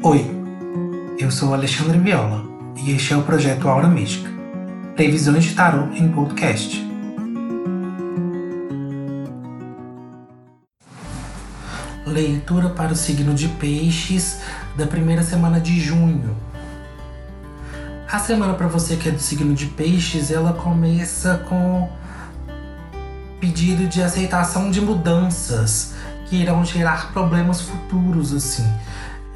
Oi, eu sou Alexandre Viola e este é o projeto Aura Mística Previsões de Tarot em Podcast. Leitura para o signo de Peixes da primeira semana de junho. A semana para você que é do signo de Peixes, ela começa com pedido de aceitação de mudanças que irão gerar problemas futuros, assim,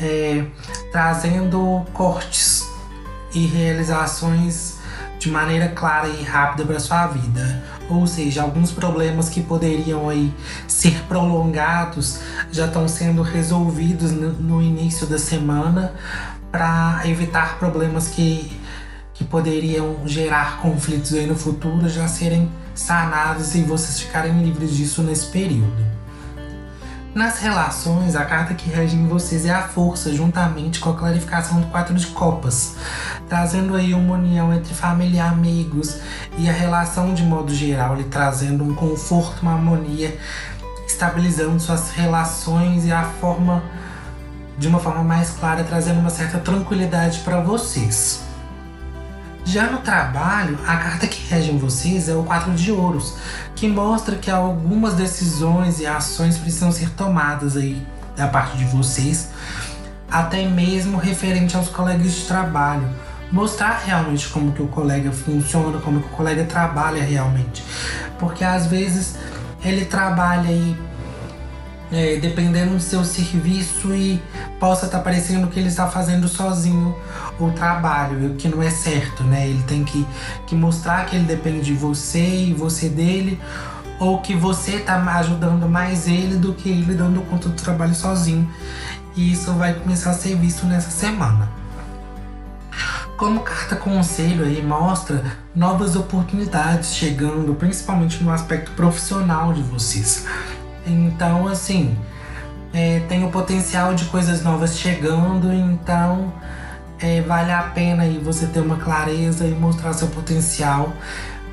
é, trazendo cortes e realizações de maneira clara e rápida para sua vida. Ou seja, alguns problemas que poderiam aí ser prolongados já estão sendo resolvidos no, no início da semana para evitar problemas que, que poderiam gerar conflitos aí no futuro já serem sanados e vocês ficarem livres disso nesse período. Nas relações, a carta que rege em vocês é a força, juntamente com a clarificação do quatro de copas, trazendo aí uma união entre família e amigos e a relação de modo geral, lhe trazendo um conforto, uma harmonia, estabilizando suas relações e a forma de uma forma mais clara, trazendo uma certa tranquilidade para vocês. Já no trabalho, a carta que rege em vocês é o quatro de ouros, que mostra que algumas decisões e ações precisam ser tomadas aí da parte de vocês, até mesmo referente aos colegas de trabalho. Mostrar realmente como que o colega funciona, como que o colega trabalha realmente. Porque às vezes ele trabalha aí é, dependendo do seu serviço e possa estar tá parecendo que ele está fazendo sozinho o trabalho, o que não é certo, né? Ele tem que, que mostrar que ele depende de você e você dele, ou que você está ajudando mais ele do que ele dando conta do trabalho sozinho. E isso vai começar a ser visto nessa semana. Como carta conselho aí mostra novas oportunidades chegando, principalmente no aspecto profissional de vocês. Então, assim, é, tem o potencial de coisas novas chegando, então é, vale a pena aí você ter uma clareza e mostrar seu potencial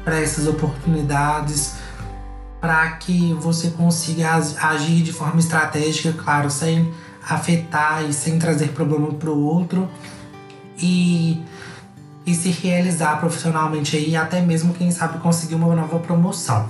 para essas oportunidades, para que você consiga agir de forma estratégica, claro, sem afetar e sem trazer problema para o outro e, e se realizar profissionalmente aí, até mesmo quem sabe conseguir uma nova promoção.